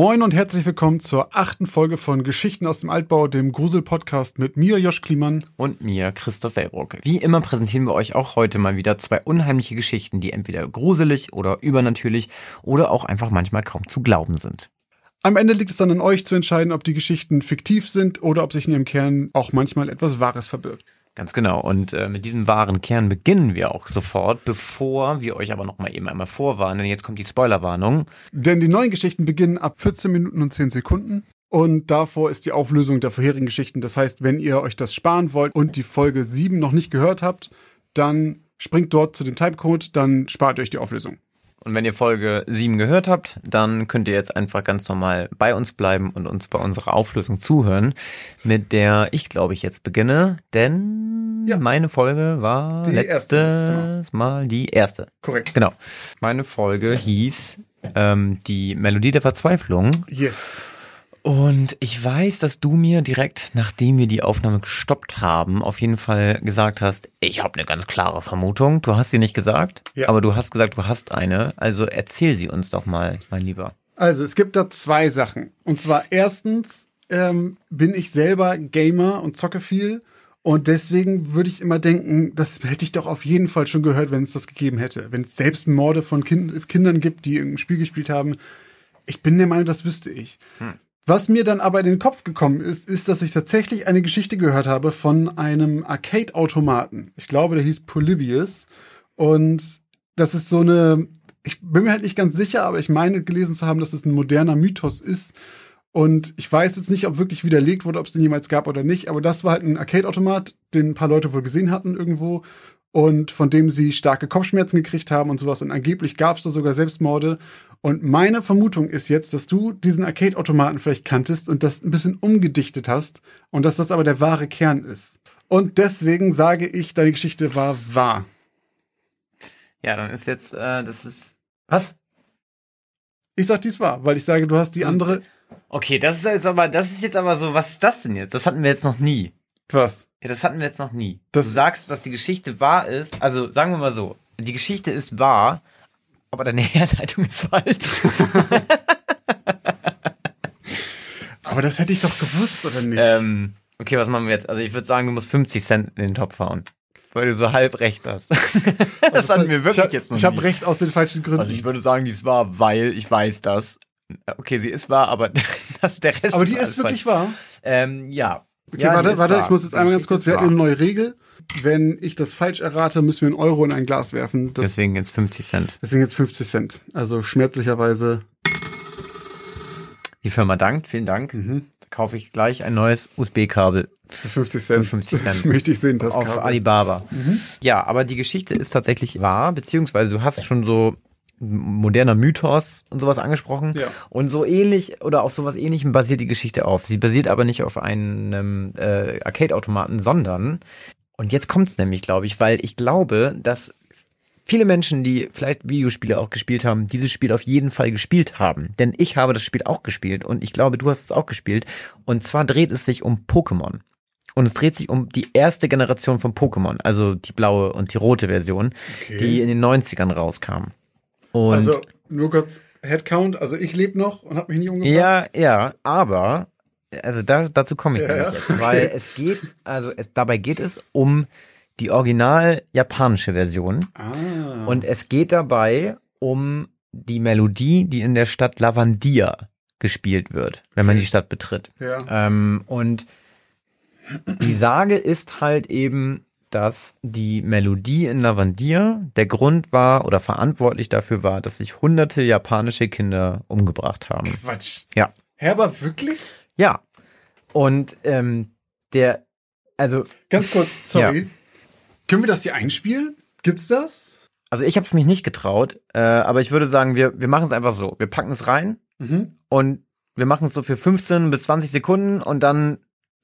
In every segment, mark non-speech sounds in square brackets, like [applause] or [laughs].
Moin und herzlich willkommen zur achten Folge von Geschichten aus dem Altbau, dem Grusel-Podcast mit mir, Josch Kliemann. Und mir, Christoph Wellbrock. Wie immer präsentieren wir euch auch heute mal wieder zwei unheimliche Geschichten, die entweder gruselig oder übernatürlich oder auch einfach manchmal kaum zu glauben sind. Am Ende liegt es dann an euch zu entscheiden, ob die Geschichten fiktiv sind oder ob sich in ihrem Kern auch manchmal etwas Wahres verbirgt. Ganz genau. Und äh, mit diesem wahren Kern beginnen wir auch sofort, bevor wir euch aber noch mal eben einmal vorwarnen, denn jetzt kommt die Spoilerwarnung. Denn die neuen Geschichten beginnen ab 14 Minuten und 10 Sekunden. Und davor ist die Auflösung der vorherigen Geschichten. Das heißt, wenn ihr euch das sparen wollt und die Folge 7 noch nicht gehört habt, dann springt dort zu dem Timecode, dann spart euch die Auflösung. Und wenn ihr Folge 7 gehört habt, dann könnt ihr jetzt einfach ganz normal bei uns bleiben und uns bei unserer Auflösung zuhören, mit der ich glaube ich jetzt beginne, denn ja. meine Folge war die letztes. Mal die erste. Korrekt. Genau. Meine Folge hieß ähm, die Melodie der Verzweiflung. Yes. Und ich weiß, dass du mir direkt, nachdem wir die Aufnahme gestoppt haben, auf jeden Fall gesagt hast, ich habe eine ganz klare Vermutung. Du hast sie nicht gesagt, ja. aber du hast gesagt, du hast eine. Also erzähl sie uns doch mal, mein Lieber. Also es gibt da zwei Sachen. Und zwar erstens ähm, bin ich selber Gamer und zocke viel. Und deswegen würde ich immer denken, das hätte ich doch auf jeden Fall schon gehört, wenn es das gegeben hätte. Wenn es selbst Morde von kind Kindern gibt, die irgendein Spiel gespielt haben. Ich bin der Meinung, das wüsste ich. Hm. Was mir dann aber in den Kopf gekommen ist, ist, dass ich tatsächlich eine Geschichte gehört habe von einem Arcade-Automaten. Ich glaube, der hieß Polybius. Und das ist so eine, ich bin mir halt nicht ganz sicher, aber ich meine gelesen zu haben, dass es ein moderner Mythos ist. Und ich weiß jetzt nicht, ob wirklich widerlegt wurde, ob es den jemals gab oder nicht, aber das war halt ein Arcade-Automat, den ein paar Leute wohl gesehen hatten irgendwo und von dem sie starke Kopfschmerzen gekriegt haben und sowas. Und angeblich gab es da sogar Selbstmorde. Und meine Vermutung ist jetzt, dass du diesen Arcade-Automaten vielleicht kanntest und das ein bisschen umgedichtet hast und dass das aber der wahre Kern ist. Und deswegen sage ich, deine Geschichte war wahr. Ja, dann ist jetzt, äh, das ist. Was? Ich sag dies wahr, weil ich sage, du hast die andere. Okay, das ist jetzt aber, das ist jetzt aber so, was ist das denn jetzt? Das hatten wir jetzt noch nie. Was? Ja, das hatten wir jetzt noch nie. Das du sagst, dass die Geschichte wahr ist. Also sagen wir mal so, die Geschichte ist wahr, aber deine [laughs] Herleitung ist falsch. [laughs] aber das hätte ich doch gewusst, oder nicht? Ähm, okay, was machen wir jetzt? Also ich würde sagen, du musst 50 Cent in den Topf hauen. Weil du so halb recht hast. [laughs] das also, hatten wir wirklich ich, jetzt noch Ich habe recht aus den falschen Gründen. Also ich würde sagen, die ist wahr, weil ich weiß das. Okay, sie ist wahr, aber das, der Rest Aber die ist, ist wirklich falsch. wahr? Ähm, ja. Okay, ja, warte, warte, ich muss jetzt einmal ganz kurz, wir hatten eine neue Regel. Wenn ich das falsch errate, müssen wir einen Euro in ein Glas werfen. Das, deswegen jetzt 50 Cent. Deswegen jetzt 50 Cent. Also schmerzlicherweise. Die Firma dankt, vielen Dank. Mhm. Da kaufe ich gleich ein neues USB-Kabel. Für 50 Cent. Für 50 [laughs] Cent. Das möchte ich sehen, das Auf Kabel. Alibaba. Mhm. Ja, aber die Geschichte ist tatsächlich wahr, beziehungsweise du hast schon so moderner Mythos und sowas angesprochen. Ja. Und so ähnlich oder auf sowas ähnlichem basiert die Geschichte auf. Sie basiert aber nicht auf einem äh, Arcade-Automaten, sondern, und jetzt kommt's nämlich, glaube ich, weil ich glaube, dass viele Menschen, die vielleicht Videospiele auch gespielt haben, dieses Spiel auf jeden Fall gespielt haben. Denn ich habe das Spiel auch gespielt und ich glaube, du hast es auch gespielt. Und zwar dreht es sich um Pokémon. Und es dreht sich um die erste Generation von Pokémon, also die blaue und die rote Version, okay. die in den 90ern rauskam. Und also nur kurz Headcount, also ich lebe noch und habe mich nicht umgebracht. Ja, ja, aber also da, dazu komme ich ja, nämlich jetzt, okay. weil es geht, also es, dabei geht es um die original japanische Version ah. und es geht dabei um die Melodie, die in der Stadt Lavandia gespielt wird, wenn man die Stadt betritt. Ja. Ähm, und die Sage ist halt eben, dass die Melodie in Lavandier der Grund war oder verantwortlich dafür war, dass sich hunderte japanische Kinder umgebracht haben. Quatsch. Ja. Herber, wirklich? Ja. Und ähm, der, also. Ganz kurz, sorry. Ja. Können wir das hier einspielen? Gibt's das? Also ich habe es mich nicht getraut, äh, aber ich würde sagen, wir, wir machen es einfach so. Wir packen es rein mhm. und wir machen es so für 15 bis 20 Sekunden und dann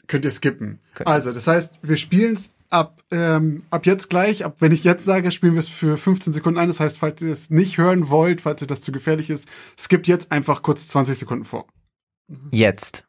könnt ihr skippen. Also, das heißt, wir spielen es ab, ähm, ab jetzt gleich, ab wenn ich jetzt sage, spielen wir es für 15 Sekunden ein. Das heißt, falls ihr es nicht hören wollt, falls ihr das zu gefährlich ist, skippt jetzt einfach kurz 20 Sekunden vor. Jetzt.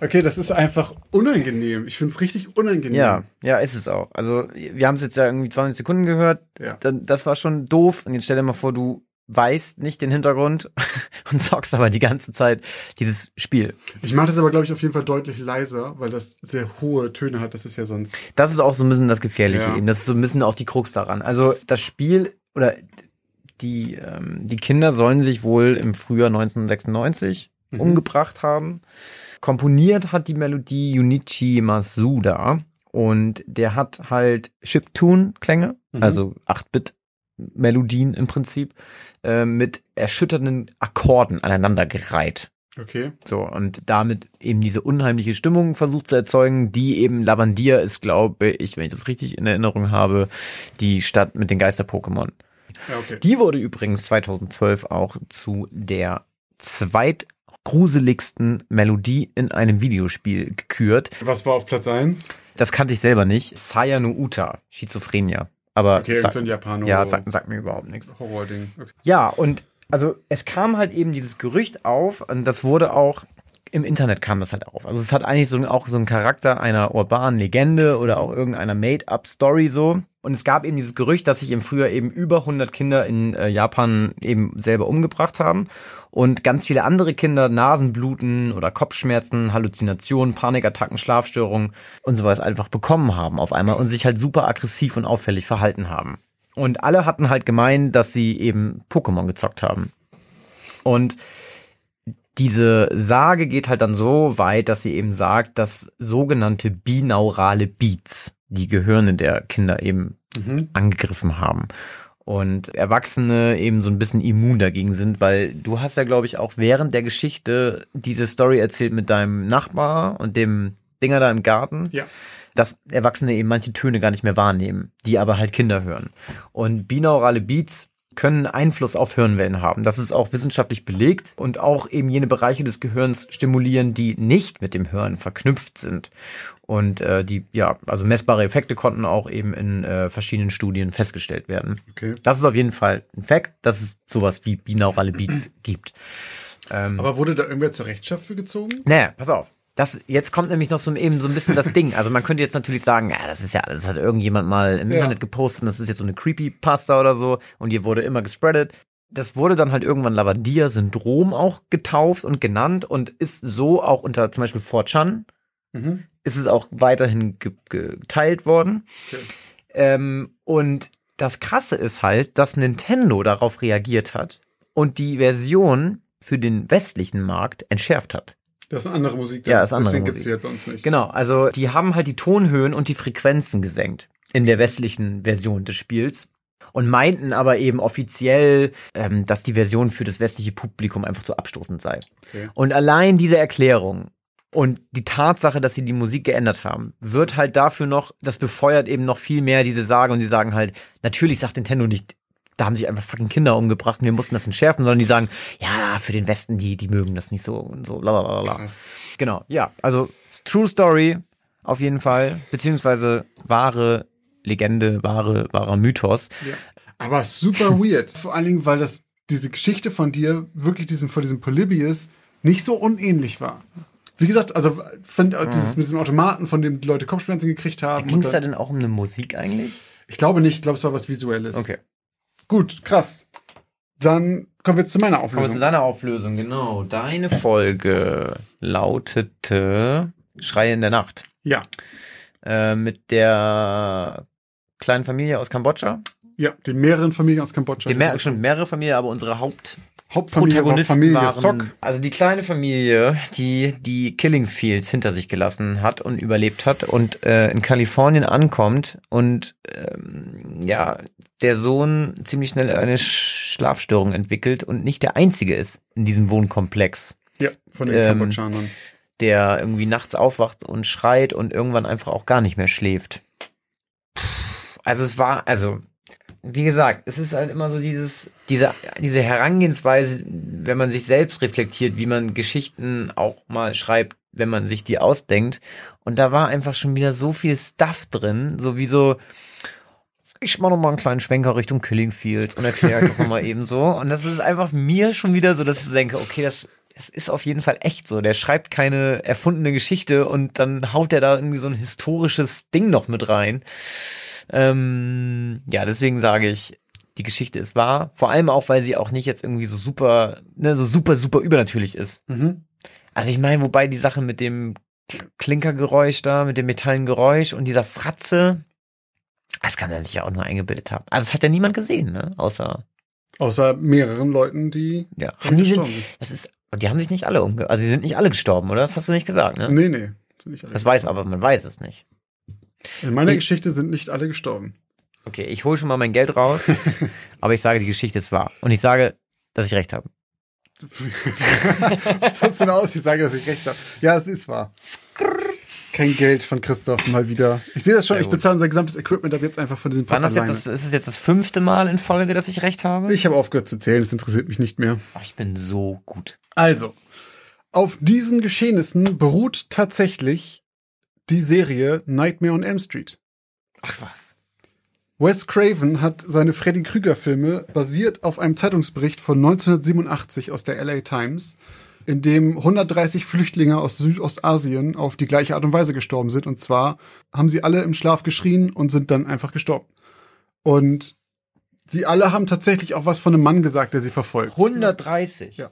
Okay, das ist einfach unangenehm. Ich finde es richtig unangenehm. Ja, ja, ist es auch. Also, wir haben es jetzt ja irgendwie 20 Sekunden gehört. Ja. Das war schon doof. Und jetzt stell dir mal vor, du weißt nicht den Hintergrund [laughs] und zockst aber die ganze Zeit dieses Spiel. Ich mache das aber, glaube ich, auf jeden Fall deutlich leiser, weil das sehr hohe Töne hat. Das ist ja sonst. Das ist auch so ein bisschen das Gefährliche ja. eben. Das ist so ein bisschen auch die Krux daran. Also das Spiel oder die, ähm, die Kinder sollen sich wohl im Frühjahr 1996 mhm. umgebracht haben. Komponiert hat die Melodie Junichi Masuda und der hat halt Chiptune-Klänge, mhm. also 8-Bit Melodien im Prinzip, äh, mit erschütternden Akkorden aneinandergereiht. Okay. So, und damit eben diese unheimliche Stimmung versucht zu erzeugen, die eben Lavandia ist, glaube ich, wenn ich das richtig in Erinnerung habe, die Stadt mit den Geister-Pokémon. Ja, okay. Die wurde übrigens 2012 auch zu der zweitgruseligsten Melodie in einem Videospiel gekürt. Was war auf Platz 1? Das kannte ich selber nicht. Saya no Uta, Schizophrenia. Aber okay, sag, Japano. Ja, sagt sag mir überhaupt nichts. Horror-Ding. Okay. Ja, und also es kam halt eben dieses Gerücht auf und das wurde auch im Internet kam das halt auf. Also es hat eigentlich so auch so einen Charakter einer urbanen Legende oder auch irgendeiner Made-up-Story so. Und es gab eben dieses Gerücht, dass sich im Frühjahr eben über 100 Kinder in äh, Japan eben selber umgebracht haben und ganz viele andere Kinder Nasenbluten oder Kopfschmerzen, Halluzinationen, Panikattacken, Schlafstörungen und sowas einfach bekommen haben auf einmal und sich halt super aggressiv und auffällig verhalten haben. Und alle hatten halt gemeint, dass sie eben Pokémon gezockt haben. Und diese Sage geht halt dann so weit, dass sie eben sagt, dass sogenannte binaurale Beats die Gehirne der Kinder eben mhm. angegriffen haben. Und Erwachsene eben so ein bisschen immun dagegen sind, weil du hast ja, glaube ich, auch während der Geschichte diese Story erzählt mit deinem Nachbar und dem Dinger da im Garten. Ja dass Erwachsene eben manche Töne gar nicht mehr wahrnehmen, die aber halt Kinder hören. Und binaurale Beats können Einfluss auf Hirnwellen haben. Das ist auch wissenschaftlich belegt und auch eben jene Bereiche des Gehirns stimulieren, die nicht mit dem Hören verknüpft sind. Und äh, die, ja, also messbare Effekte konnten auch eben in äh, verschiedenen Studien festgestellt werden. Okay. Das ist auf jeden Fall ein Fakt, dass es sowas wie binaurale Beats [clears throat] gibt. Ähm, Aber wurde da irgendwer zur Rechenschaft für gezogen? Naja, pass auf. Das, jetzt kommt nämlich noch so eben so ein bisschen das Ding. Also man könnte jetzt natürlich sagen, ja, das ist ja, das hat irgendjemand mal im ja. Internet gepostet und das ist jetzt so eine Creepypasta oder so und hier wurde immer gespreadet. Das wurde dann halt irgendwann Lavandia-Syndrom auch getauft und genannt und ist so auch unter zum Beispiel 4chan mhm. ist es auch weiterhin ge geteilt worden. Okay. Ähm, und das Krasse ist halt, dass Nintendo darauf reagiert hat und die Version für den westlichen Markt entschärft hat. Das ist eine andere Musik. Ja, das ist andere Deswegen Musik. Gibt's bei uns nicht. Genau, also die haben halt die Tonhöhen und die Frequenzen gesenkt in der westlichen Version des Spiels und meinten aber eben offiziell, ähm, dass die Version für das westliche Publikum einfach zu abstoßend sei. Okay. Und allein diese Erklärung und die Tatsache, dass sie die Musik geändert haben, wird halt dafür noch, das befeuert eben noch viel mehr diese Sage und sie sagen halt, natürlich sagt Nintendo nicht, da haben sich einfach fucking Kinder umgebracht und wir mussten das entschärfen, sondern die sagen, ja, für den Westen, die, die mögen das nicht so und so, blablabla. Genau, ja, also True Story auf jeden Fall, beziehungsweise wahre Legende, wahre, wahrer Mythos. Ja. Aber super weird. [laughs] Vor allen Dingen, weil das diese Geschichte von dir wirklich diesem, von diesem Polybius nicht so unähnlich war. Wie gesagt, also find, mhm. dieses, mit diesem Automaten, von dem die Leute Kopfschmerzen gekriegt haben. Ging es da denn auch um eine Musik eigentlich? Ich glaube nicht, ich glaube, es war was Visuelles. Okay. Gut, krass. Dann kommen wir zu meiner Auflösung. Kommen wir zu deiner Auflösung, genau. Deine Folge lautete Schreie in der Nacht. Ja. Äh, mit der kleinen Familie aus Kambodscha. Ja, den mehreren Familien aus Kambodscha. Die mehr, schon mehrere Familien, aber unsere Haupt Hauptfamilie war Familie waren, Sock. Also die kleine Familie, die die Killing Fields hinter sich gelassen hat und überlebt hat und äh, in Kalifornien ankommt und ähm, ja, der Sohn ziemlich schnell eine Schlafstörung entwickelt und nicht der einzige ist in diesem Wohnkomplex. Ja, von den ähm, Kambodschanern. Der irgendwie nachts aufwacht und schreit und irgendwann einfach auch gar nicht mehr schläft. Also es war, also wie gesagt, es ist halt immer so dieses, diese, diese Herangehensweise, wenn man sich selbst reflektiert, wie man Geschichten auch mal schreibt, wenn man sich die ausdenkt. Und da war einfach schon wieder so viel Stuff drin, so wie so, ich mach noch mal einen kleinen Schwenker Richtung Killing Fields und erkläre das nochmal [laughs] eben so. Und das ist einfach mir schon wieder so, dass ich denke, okay, das das ist auf jeden Fall echt so. Der schreibt keine erfundene Geschichte und dann haut er da irgendwie so ein historisches Ding noch mit rein. Ähm, ja, deswegen sage ich, die Geschichte ist wahr. Vor allem auch, weil sie auch nicht jetzt irgendwie so super, ne, so super, super übernatürlich ist. Mhm. Also ich meine, wobei die Sache mit dem Klinkergeräusch da, mit dem Metallengeräusch und dieser Fratze, das kann er sich ja auch nur eingebildet haben. Also es hat ja niemand gesehen, ne? Außer. Außer mehreren Leuten, die. Ja, haben die sind, das ist, die haben sich nicht alle umge, also die sind nicht alle gestorben, oder? Das hast du nicht gesagt, ne? Nee, nee. Das weiß, aber man weiß es nicht. In meiner ich, Geschichte sind nicht alle gestorben. Okay, ich hole schon mal mein Geld raus, [laughs] aber ich sage, die Geschichte ist wahr. Und ich sage, dass ich recht habe. Was hast du denn aus? Ich sage, dass ich recht habe. Ja, es ist wahr. Kein Geld von Christoph mal wieder. Ich sehe das schon, ich bezahle unser gesamtes Equipment ab jetzt einfach von diesem das, Ist es jetzt das fünfte Mal in Folge, dass ich recht habe? Ich habe aufgehört zu zählen, es interessiert mich nicht mehr. Ach, ich bin so gut. Also, auf diesen Geschehnissen beruht tatsächlich die Serie Nightmare on Elm Street. Ach was. Wes Craven hat seine Freddy Krüger Filme basiert auf einem Zeitungsbericht von 1987 aus der LA Times, in dem 130 Flüchtlinge aus Südostasien auf die gleiche Art und Weise gestorben sind. Und zwar haben sie alle im Schlaf geschrien und sind dann einfach gestorben. Und sie alle haben tatsächlich auch was von einem Mann gesagt, der sie verfolgt. 130? Ja.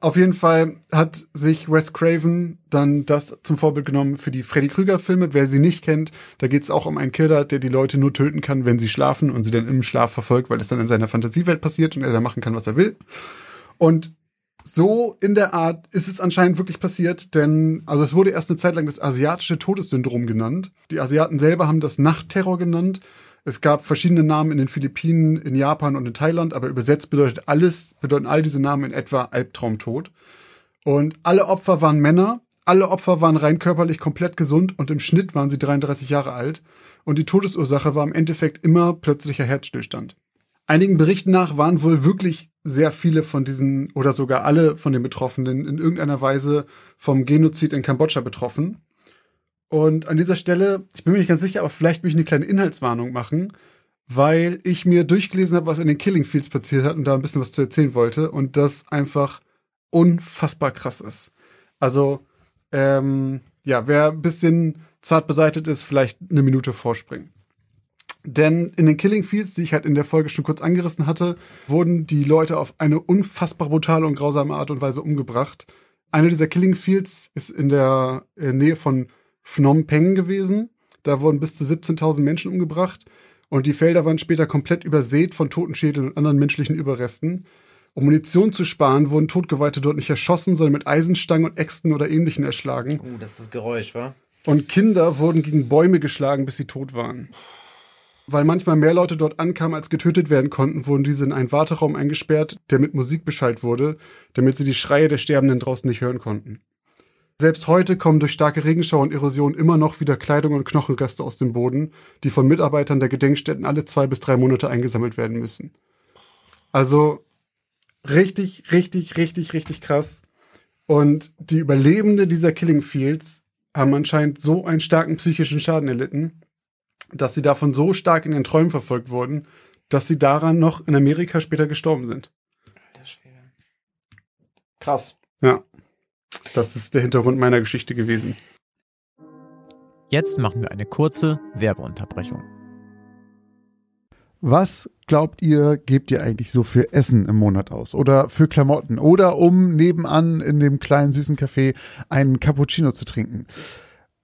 Auf jeden Fall hat sich Wes Craven dann das zum Vorbild genommen für die Freddy Krüger Filme. Wer sie nicht kennt, da geht es auch um einen Killer, der die Leute nur töten kann, wenn sie schlafen und sie dann im Schlaf verfolgt, weil es dann in seiner Fantasiewelt passiert und er da machen kann, was er will. Und so in der Art ist es anscheinend wirklich passiert, denn also es wurde erst eine Zeit lang das asiatische Todessyndrom genannt. Die Asiaten selber haben das Nachtterror genannt es gab verschiedene Namen in den Philippinen, in Japan und in Thailand, aber übersetzt bedeutet alles, bedeuten all diese Namen in etwa Albtraumtod. Und alle Opfer waren Männer, alle Opfer waren rein körperlich komplett gesund und im Schnitt waren sie 33 Jahre alt. Und die Todesursache war im Endeffekt immer plötzlicher Herzstillstand. Einigen Berichten nach waren wohl wirklich sehr viele von diesen oder sogar alle von den Betroffenen in irgendeiner Weise vom Genozid in Kambodscha betroffen. Und an dieser Stelle, ich bin mir nicht ganz sicher, aber vielleicht will ich eine kleine Inhaltswarnung machen, weil ich mir durchgelesen habe, was in den Killing Fields passiert hat und da ein bisschen was zu erzählen wollte und das einfach unfassbar krass ist. Also, ähm, ja, wer ein bisschen zart beseitigt ist, vielleicht eine Minute vorspringen. Denn in den Killing Fields, die ich halt in der Folge schon kurz angerissen hatte, wurden die Leute auf eine unfassbar brutale und grausame Art und Weise umgebracht. Einer dieser Killing Fields ist in der Nähe von Phnom Penh gewesen. Da wurden bis zu 17.000 Menschen umgebracht und die Felder waren später komplett übersät von Totenschädeln und anderen menschlichen Überresten. Um Munition zu sparen, wurden Totgeweihte dort nicht erschossen, sondern mit Eisenstangen und Äxten oder ähnlichen erschlagen. Oh, das ist das Geräusch, wa? Und Kinder wurden gegen Bäume geschlagen, bis sie tot waren. Weil manchmal mehr Leute dort ankamen, als getötet werden konnten, wurden diese in einen Warteraum eingesperrt, der mit Musik beschallt wurde, damit sie die Schreie der Sterbenden draußen nicht hören konnten. Selbst heute kommen durch starke Regenschauer und Erosion immer noch wieder Kleidung und Knochenreste aus dem Boden, die von Mitarbeitern der Gedenkstätten alle zwei bis drei Monate eingesammelt werden müssen. Also richtig, richtig, richtig, richtig krass. Und die Überlebende dieser Killing Fields haben anscheinend so einen starken psychischen Schaden erlitten, dass sie davon so stark in ihren Träumen verfolgt wurden, dass sie daran noch in Amerika später gestorben sind. Alter Schwede. Krass. Ja. Das ist der Hintergrund meiner Geschichte gewesen. Jetzt machen wir eine kurze Werbeunterbrechung. Was glaubt ihr, gebt ihr eigentlich so für Essen im Monat aus? Oder für Klamotten? Oder um nebenan in dem kleinen süßen Café einen Cappuccino zu trinken?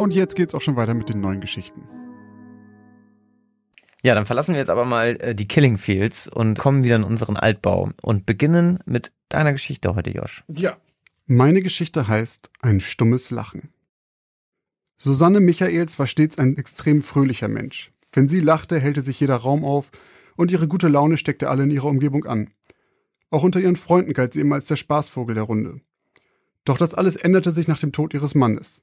Und jetzt geht's auch schon weiter mit den neuen Geschichten. Ja, dann verlassen wir jetzt aber mal äh, die Killing Fields und kommen wieder in unseren Altbau und beginnen mit deiner Geschichte heute, Josh. Ja. Meine Geschichte heißt Ein stummes Lachen. Susanne Michaels war stets ein extrem fröhlicher Mensch. Wenn sie lachte, hellte sich jeder Raum auf und ihre gute Laune steckte alle in ihrer Umgebung an. Auch unter ihren Freunden galt sie immer als der Spaßvogel der Runde. Doch das alles änderte sich nach dem Tod ihres Mannes.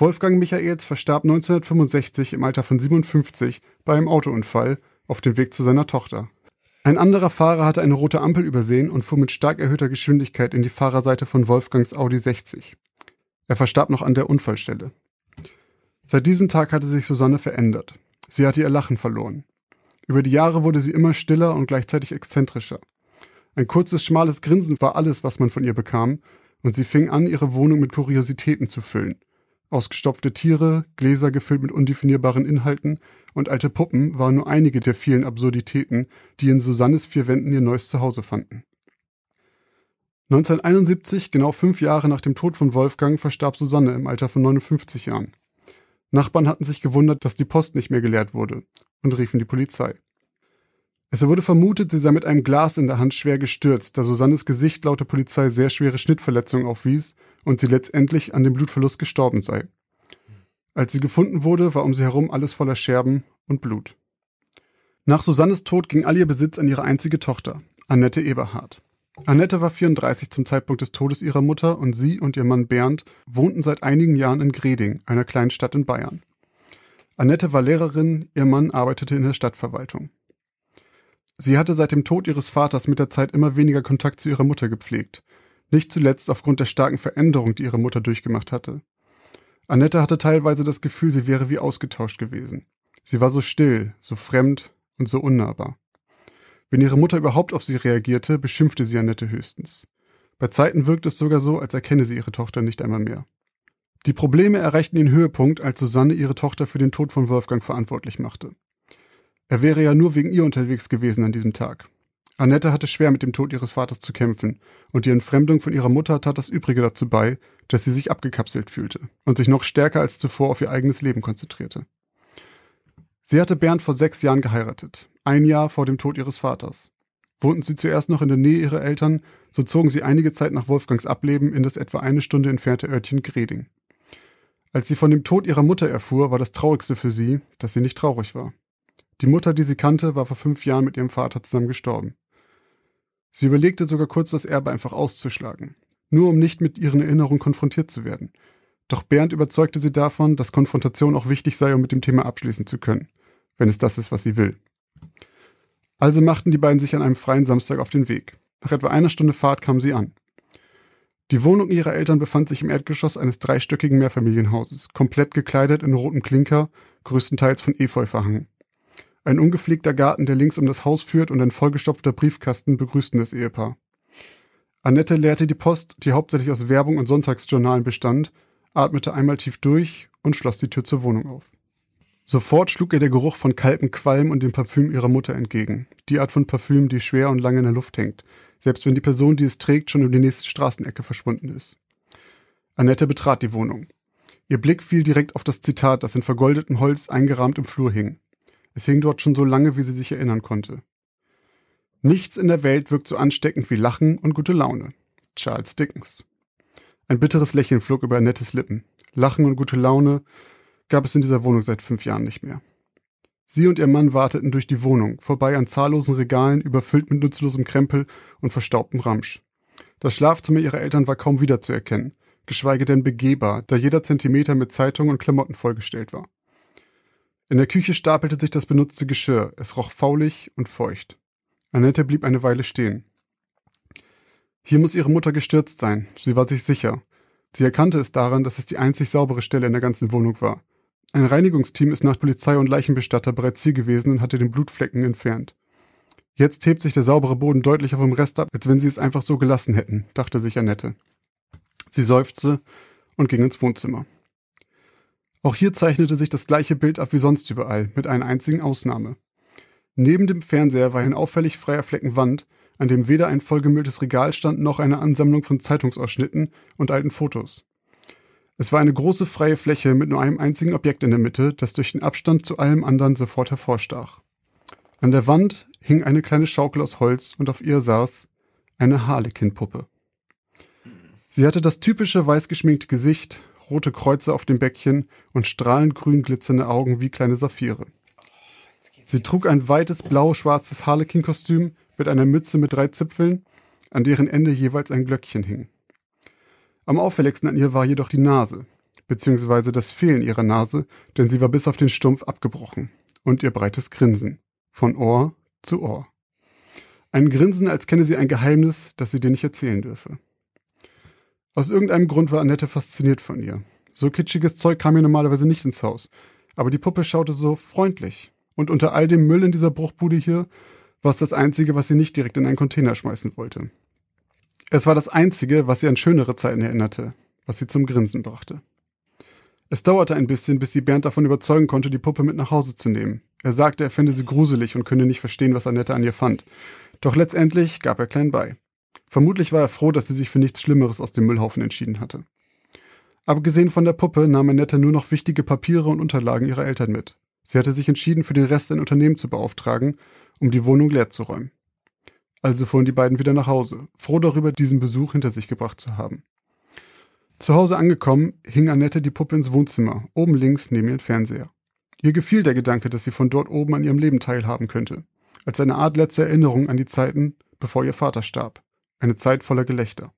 Wolfgang Michaels verstarb 1965 im Alter von 57 bei einem Autounfall auf dem Weg zu seiner Tochter. Ein anderer Fahrer hatte eine rote Ampel übersehen und fuhr mit stark erhöhter Geschwindigkeit in die Fahrerseite von Wolfgangs Audi 60. Er verstarb noch an der Unfallstelle. Seit diesem Tag hatte sich Susanne verändert. Sie hatte ihr Lachen verloren. Über die Jahre wurde sie immer stiller und gleichzeitig exzentrischer. Ein kurzes, schmales Grinsen war alles, was man von ihr bekam, und sie fing an, ihre Wohnung mit Kuriositäten zu füllen, Ausgestopfte Tiere, Gläser gefüllt mit undefinierbaren Inhalten und alte Puppen waren nur einige der vielen Absurditäten, die in Susannes vier Wänden ihr neues Zuhause fanden. 1971, genau fünf Jahre nach dem Tod von Wolfgang, verstarb Susanne im Alter von 59 Jahren. Nachbarn hatten sich gewundert, dass die Post nicht mehr geleert wurde und riefen die Polizei. Es wurde vermutet, sie sei mit einem Glas in der Hand schwer gestürzt, da Susannes Gesicht laut der Polizei sehr schwere Schnittverletzungen aufwies und sie letztendlich an dem Blutverlust gestorben sei. Als sie gefunden wurde, war um sie herum alles voller Scherben und Blut. Nach Susannes Tod ging all ihr Besitz an ihre einzige Tochter, Annette Eberhard. Annette war 34 zum Zeitpunkt des Todes ihrer Mutter und sie und ihr Mann Bernd wohnten seit einigen Jahren in Greding, einer kleinen Stadt in Bayern. Annette war Lehrerin, ihr Mann arbeitete in der Stadtverwaltung. Sie hatte seit dem Tod ihres Vaters mit der Zeit immer weniger Kontakt zu ihrer Mutter gepflegt, nicht zuletzt aufgrund der starken Veränderung, die ihre Mutter durchgemacht hatte. Annette hatte teilweise das Gefühl, sie wäre wie ausgetauscht gewesen. Sie war so still, so fremd und so unnahbar. Wenn ihre Mutter überhaupt auf sie reagierte, beschimpfte sie Annette höchstens. Bei Zeiten wirkte es sogar so, als erkenne sie ihre Tochter nicht einmal mehr. Die Probleme erreichten den Höhepunkt, als Susanne ihre Tochter für den Tod von Wolfgang verantwortlich machte. Er wäre ja nur wegen ihr unterwegs gewesen an diesem Tag. Annette hatte schwer mit dem Tod ihres Vaters zu kämpfen, und die Entfremdung von ihrer Mutter tat das Übrige dazu bei, dass sie sich abgekapselt fühlte und sich noch stärker als zuvor auf ihr eigenes Leben konzentrierte. Sie hatte Bernd vor sechs Jahren geheiratet, ein Jahr vor dem Tod ihres Vaters. Wohnten sie zuerst noch in der Nähe ihrer Eltern, so zogen sie einige Zeit nach Wolfgangs Ableben in das etwa eine Stunde entfernte Örtchen Greding. Als sie von dem Tod ihrer Mutter erfuhr, war das Traurigste für sie, dass sie nicht traurig war. Die Mutter, die sie kannte, war vor fünf Jahren mit ihrem Vater zusammen gestorben. Sie überlegte sogar kurz, das Erbe einfach auszuschlagen, nur um nicht mit ihren Erinnerungen konfrontiert zu werden. Doch Bernd überzeugte sie davon, dass Konfrontation auch wichtig sei, um mit dem Thema abschließen zu können, wenn es das ist, was sie will. Also machten die beiden sich an einem freien Samstag auf den Weg. Nach etwa einer Stunde Fahrt kamen sie an. Die Wohnung ihrer Eltern befand sich im Erdgeschoss eines dreistöckigen Mehrfamilienhauses, komplett gekleidet in rotem Klinker, größtenteils von Efeu verhangen. Ein ungepflegter Garten, der links um das Haus führt, und ein vollgestopfter Briefkasten begrüßten das Ehepaar. Annette leerte die Post, die hauptsächlich aus Werbung und Sonntagsjournalen bestand, atmete einmal tief durch und schloss die Tür zur Wohnung auf. Sofort schlug ihr der Geruch von kaltem Qualm und dem Parfüm ihrer Mutter entgegen. Die Art von Parfüm, die schwer und lange in der Luft hängt, selbst wenn die Person, die es trägt, schon um die nächste Straßenecke verschwunden ist. Annette betrat die Wohnung. Ihr Blick fiel direkt auf das Zitat, das in vergoldetem Holz eingerahmt im Flur hing. Es hing dort schon so lange, wie sie sich erinnern konnte. Nichts in der Welt wirkt so ansteckend wie Lachen und gute Laune. Charles Dickens. Ein bitteres Lächeln flog über Annettes Lippen. Lachen und gute Laune gab es in dieser Wohnung seit fünf Jahren nicht mehr. Sie und ihr Mann warteten durch die Wohnung, vorbei an zahllosen Regalen, überfüllt mit nutzlosem Krempel und verstaubtem Ramsch. Das Schlafzimmer ihrer Eltern war kaum wiederzuerkennen, geschweige denn begehbar, da jeder Zentimeter mit Zeitungen und Klamotten vollgestellt war. In der Küche stapelte sich das benutzte Geschirr. Es roch faulig und feucht. Annette blieb eine Weile stehen. Hier muss ihre Mutter gestürzt sein. Sie war sich sicher. Sie erkannte es daran, dass es die einzig saubere Stelle in der ganzen Wohnung war. Ein Reinigungsteam ist nach Polizei und Leichenbestatter bereits hier gewesen und hatte den Blutflecken entfernt. Jetzt hebt sich der saubere Boden deutlicher vom Rest ab, als wenn sie es einfach so gelassen hätten, dachte sich Annette. Sie seufzte und ging ins Wohnzimmer. Auch hier zeichnete sich das gleiche Bild ab wie sonst überall, mit einer einzigen Ausnahme. Neben dem Fernseher war ein auffällig freier Flecken Wand, an dem weder ein vollgemülltes Regal stand noch eine Ansammlung von Zeitungsausschnitten und alten Fotos. Es war eine große freie Fläche mit nur einem einzigen Objekt in der Mitte, das durch den Abstand zu allem anderen sofort hervorstach. An der Wand hing eine kleine Schaukel aus Holz und auf ihr saß eine Harlekin-Puppe. Sie hatte das typische weiß geschminkte Gesicht, rote Kreuze auf dem Bäckchen und strahlend grün glitzernde Augen wie kleine Saphire. Sie trug ein weites blau-schwarzes Harlekin-Kostüm mit einer Mütze mit drei Zipfeln, an deren Ende jeweils ein Glöckchen hing. Am auffälligsten an ihr war jedoch die Nase, beziehungsweise das Fehlen ihrer Nase, denn sie war bis auf den Stumpf abgebrochen, und ihr breites Grinsen, von Ohr zu Ohr. Ein Grinsen, als kenne sie ein Geheimnis, das sie dir nicht erzählen dürfe. Aus irgendeinem Grund war Annette fasziniert von ihr. So kitschiges Zeug kam ihr normalerweise nicht ins Haus. Aber die Puppe schaute so freundlich. Und unter all dem Müll in dieser Bruchbude hier war es das Einzige, was sie nicht direkt in einen Container schmeißen wollte. Es war das Einzige, was sie an schönere Zeiten erinnerte, was sie zum Grinsen brachte. Es dauerte ein bisschen, bis sie Bernd davon überzeugen konnte, die Puppe mit nach Hause zu nehmen. Er sagte, er fände sie gruselig und könne nicht verstehen, was Annette an ihr fand. Doch letztendlich gab er klein bei. Vermutlich war er froh, dass sie sich für nichts Schlimmeres aus dem Müllhaufen entschieden hatte. Abgesehen von der Puppe nahm Annette nur noch wichtige Papiere und Unterlagen ihrer Eltern mit. Sie hatte sich entschieden, für den Rest ein Unternehmen zu beauftragen, um die Wohnung leer zu räumen. Also fuhren die beiden wieder nach Hause, froh darüber, diesen Besuch hinter sich gebracht zu haben. Zu Hause angekommen, hing Annette die Puppe ins Wohnzimmer, oben links neben ihren Fernseher. Ihr gefiel der Gedanke, dass sie von dort oben an ihrem Leben teilhaben könnte, als eine Art letzte Erinnerung an die Zeiten, bevor ihr Vater starb. Eine Zeit voller Gelächter.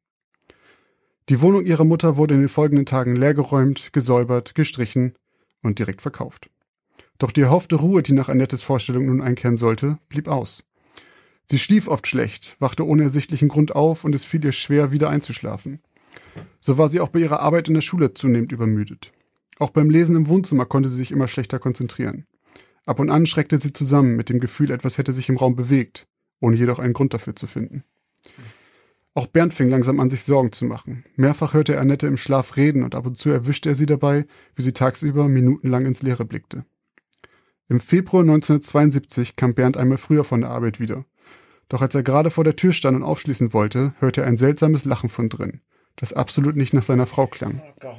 Die Wohnung ihrer Mutter wurde in den folgenden Tagen leergeräumt, gesäubert, gestrichen und direkt verkauft. Doch die erhoffte Ruhe, die nach Annettes Vorstellung nun einkehren sollte, blieb aus. Sie schlief oft schlecht, wachte ohne ersichtlichen Grund auf und es fiel ihr schwer, wieder einzuschlafen. So war sie auch bei ihrer Arbeit in der Schule zunehmend übermüdet. Auch beim Lesen im Wohnzimmer konnte sie sich immer schlechter konzentrieren. Ab und an schreckte sie zusammen mit dem Gefühl, etwas hätte sich im Raum bewegt, ohne jedoch einen Grund dafür zu finden. Auch Bernd fing langsam an, sich Sorgen zu machen. Mehrfach hörte er Annette im Schlaf reden und ab und zu erwischte er sie dabei, wie sie tagsüber minutenlang ins Leere blickte. Im Februar 1972 kam Bernd einmal früher von der Arbeit wieder. Doch als er gerade vor der Tür stand und aufschließen wollte, hörte er ein seltsames Lachen von drin, das absolut nicht nach seiner Frau klang. Oh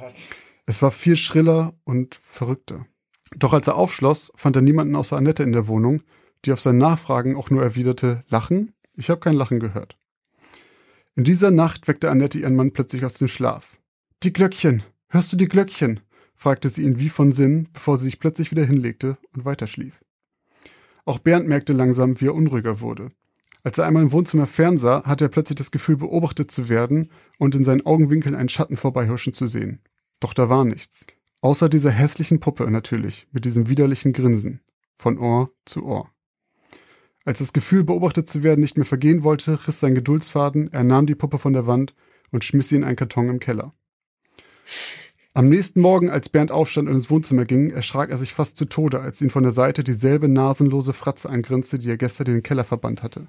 es war viel schriller und verrückter. Doch als er aufschloss, fand er niemanden außer Annette in der Wohnung, die auf sein Nachfragen auch nur erwiderte, Lachen? Ich habe kein Lachen gehört. In dieser Nacht weckte Annette ihren Mann plötzlich aus dem Schlaf. Die Glöckchen. Hörst du die Glöckchen? fragte sie ihn wie von Sinn, bevor sie sich plötzlich wieder hinlegte und weiterschlief. Auch Bernd merkte langsam, wie er unruhiger wurde. Als er einmal im Wohnzimmer fernsah, hatte er plötzlich das Gefühl, beobachtet zu werden und in seinen Augenwinkeln einen Schatten vorbeihuschen zu sehen. Doch da war nichts. Außer dieser hässlichen Puppe natürlich, mit diesem widerlichen Grinsen. Von Ohr zu Ohr. Als das Gefühl, beobachtet zu werden, nicht mehr vergehen wollte, riss sein Geduldsfaden, er nahm die Puppe von der Wand und schmiss sie in einen Karton im Keller. Am nächsten Morgen, als Bernd aufstand und ins Wohnzimmer ging, erschrak er sich fast zu Tode, als ihn von der Seite dieselbe nasenlose Fratze angrinste, die er gestern in den Keller verbannt hatte.